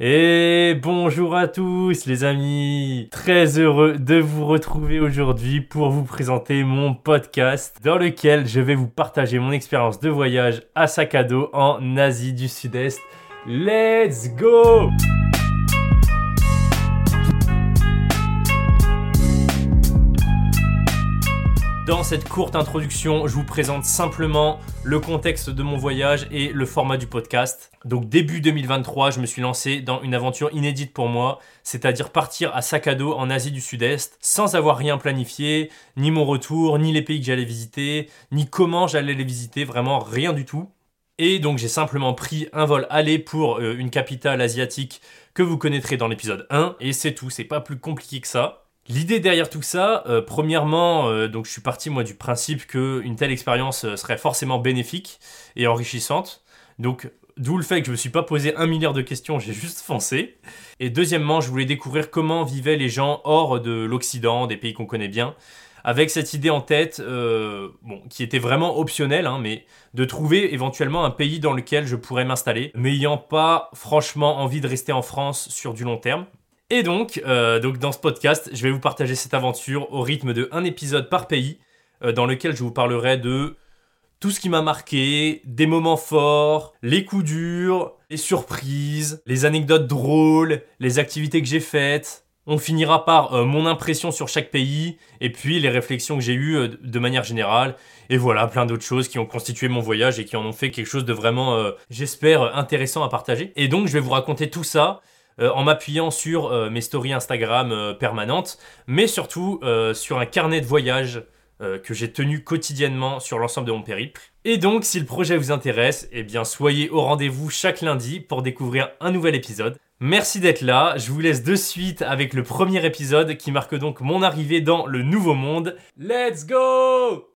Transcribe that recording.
Et bonjour à tous les amis, très heureux de vous retrouver aujourd'hui pour vous présenter mon podcast dans lequel je vais vous partager mon expérience de voyage à dos en Asie du Sud-Est. Let's go Dans cette courte introduction, je vous présente simplement le contexte de mon voyage et le format du podcast. Donc début 2023, je me suis lancé dans une aventure inédite pour moi, c'est-à-dire partir à sac à dos en Asie du Sud-Est sans avoir rien planifié, ni mon retour, ni les pays que j'allais visiter, ni comment j'allais les visiter, vraiment rien du tout. Et donc j'ai simplement pris un vol aller pour euh, une capitale asiatique que vous connaîtrez dans l'épisode 1 et c'est tout, c'est pas plus compliqué que ça. L'idée derrière tout ça, euh, premièrement, euh, donc je suis parti moi du principe qu'une telle expérience euh, serait forcément bénéfique et enrichissante. Donc d'où le fait que je me suis pas posé un milliard de questions, j'ai juste foncé. Et deuxièmement, je voulais découvrir comment vivaient les gens hors de l'Occident, des pays qu'on connaît bien, avec cette idée en tête, bon, qui était vraiment optionnelle, hein, mais de trouver éventuellement un pays dans lequel je pourrais m'installer, n'ayant pas franchement envie de rester en France sur du long terme. Et donc, euh, donc, dans ce podcast, je vais vous partager cette aventure au rythme de un épisode par pays, euh, dans lequel je vous parlerai de tout ce qui m'a marqué, des moments forts, les coups durs, les surprises, les anecdotes drôles, les activités que j'ai faites. On finira par euh, mon impression sur chaque pays, et puis les réflexions que j'ai eues de manière générale, et voilà, plein d'autres choses qui ont constitué mon voyage et qui en ont fait quelque chose de vraiment, j'espère, intéressant à partager. Et donc, je vais vous raconter tout ça, euh, en m'appuyant sur euh, mes stories Instagram euh, permanentes, mais surtout sur un carnet de voyage que j'ai tenu quotidiennement sur l'ensemble de mon périple. Et donc, si le projet vous intéresse, eh bien, soyez au rendez-vous chaque lundi pour découvrir un nouvel épisode. Merci d'être là, je vous laisse de suite avec le premier épisode qui marque donc mon arrivée dans le nouveau monde. Let's go